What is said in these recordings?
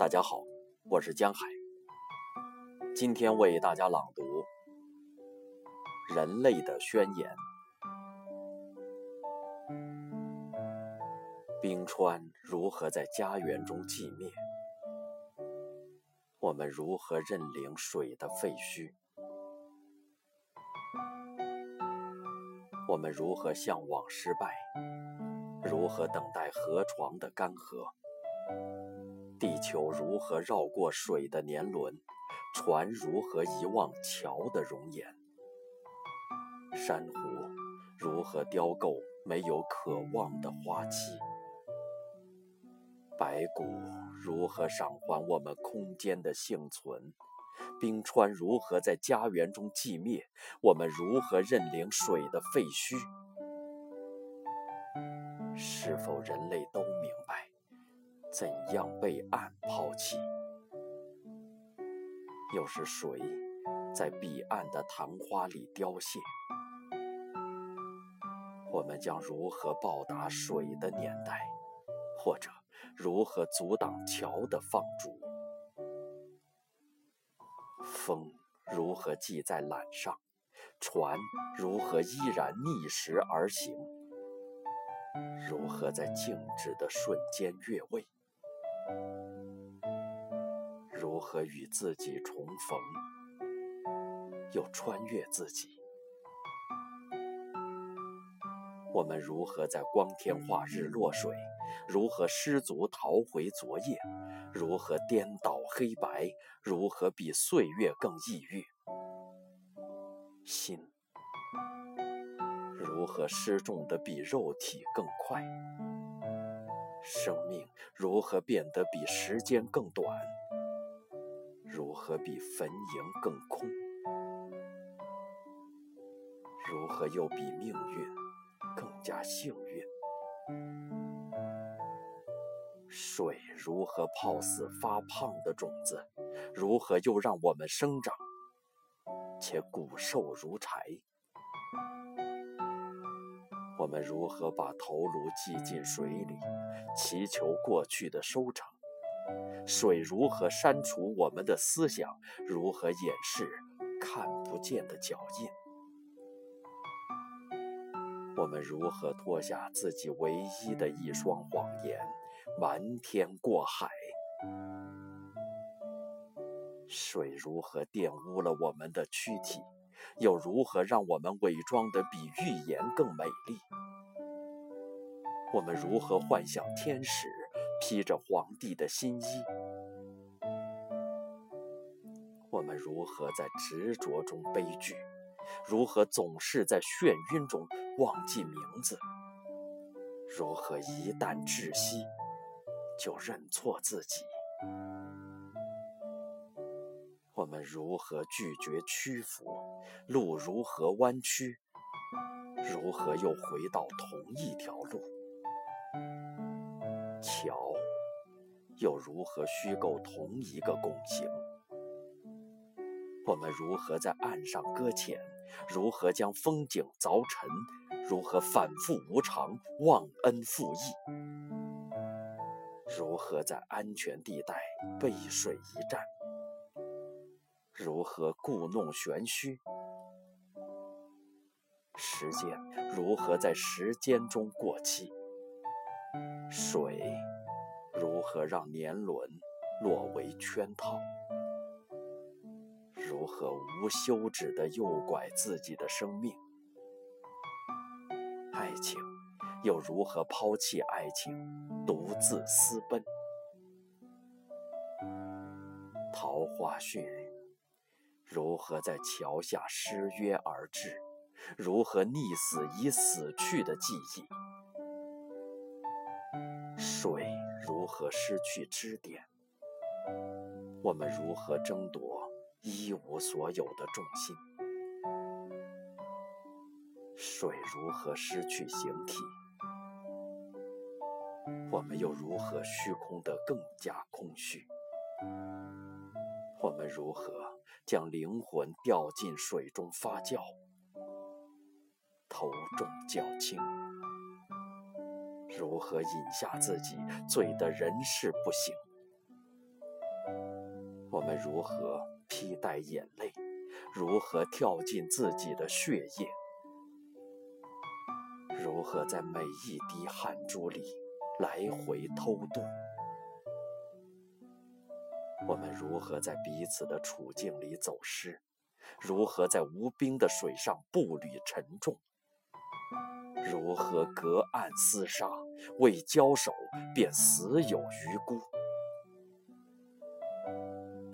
大家好，我是江海。今天为大家朗读《人类的宣言》。冰川如何在家园中寂灭？我们如何认领水的废墟？我们如何向往失败？如何等待河床的干涸？地球如何绕过水的年轮？船如何遗忘桥的容颜？珊瑚如何雕构没有渴望的花期？白骨如何偿还我们空间的幸存？冰川如何在家园中寂灭？我们如何认领水的废墟？是否人类都怎样被岸抛弃？又是谁在彼岸的昙花里凋谢？我们将如何报答水的年代？或者如何阻挡桥的放逐？风如何系在缆上？船如何依然逆时而行？如何在静止的瞬间越位？如何与自己重逢，又穿越自己？我们如何在光天化日落水？如何失足逃回昨夜？如何颠倒黑白？如何比岁月更抑郁？心。如何失重的比肉体更快？生命如何变得比时间更短？如何比坟茔更空？如何又比命运更加幸运？水如何泡死发胖的种子？如何又让我们生长，且骨瘦如柴？我们如何把头颅系进水里，祈求过去的收成？水如何删除我们的思想？如何掩饰看不见的脚印？我们如何脱下自己唯一的一双谎言，瞒天过海？水如何玷污了我们的躯体？又如何让我们伪装得比预言更美丽？我们如何幻想天使披着皇帝的新衣？我们如何在执着中悲剧？如何总是在眩晕中忘记名字？如何一旦窒息就认错自己？我们如何拒绝屈服？路如何弯曲？如何又回到同一条路？桥又如何虚构同一个拱形？我们如何在岸上搁浅？如何将风景凿沉？如何反复无常，忘恩负义？如何在安全地带背水一战？如何故弄玄虚？时间如何在时间中过期？水如何让年轮落为圈套？如何无休止地诱拐自己的生命？爱情又如何抛弃爱情，独自私奔？桃花逊。如何在桥下失约而至？如何溺死已死去的记忆？何失去支点？我们如何争夺一无所有的重心？水如何失去形体？我们又如何虚空得更加空虚？我们如何？将灵魂掉进水中发酵，头重脚轻，如何饮下自己，醉得人事不省？我们如何披戴眼泪？如何跳进自己的血液？如何在每一滴汗珠里来回偷渡？我们如何在彼此的处境里走失？如何在无冰的水上步履沉重？如何隔岸厮杀，未交手便死有余辜？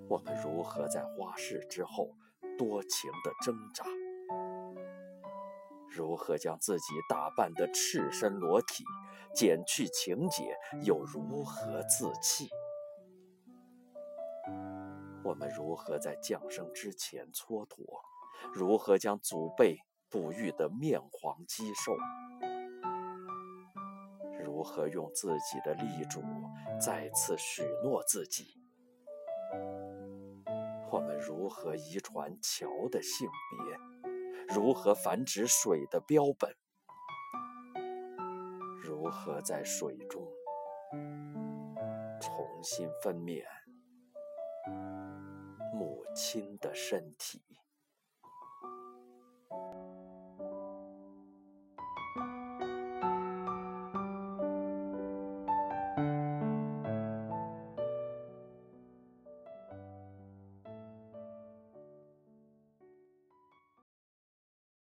我们如何在花事之后多情的挣扎？如何将自己打扮得赤身裸体，减去情节，又如何自弃？我们如何在降生之前蹉跎？如何将祖辈哺育的面黄肌瘦？如何用自己的力主再次许诺自己？我们如何遗传桥的性别？如何繁殖水的标本？如何在水中重新分娩？母亲的身体。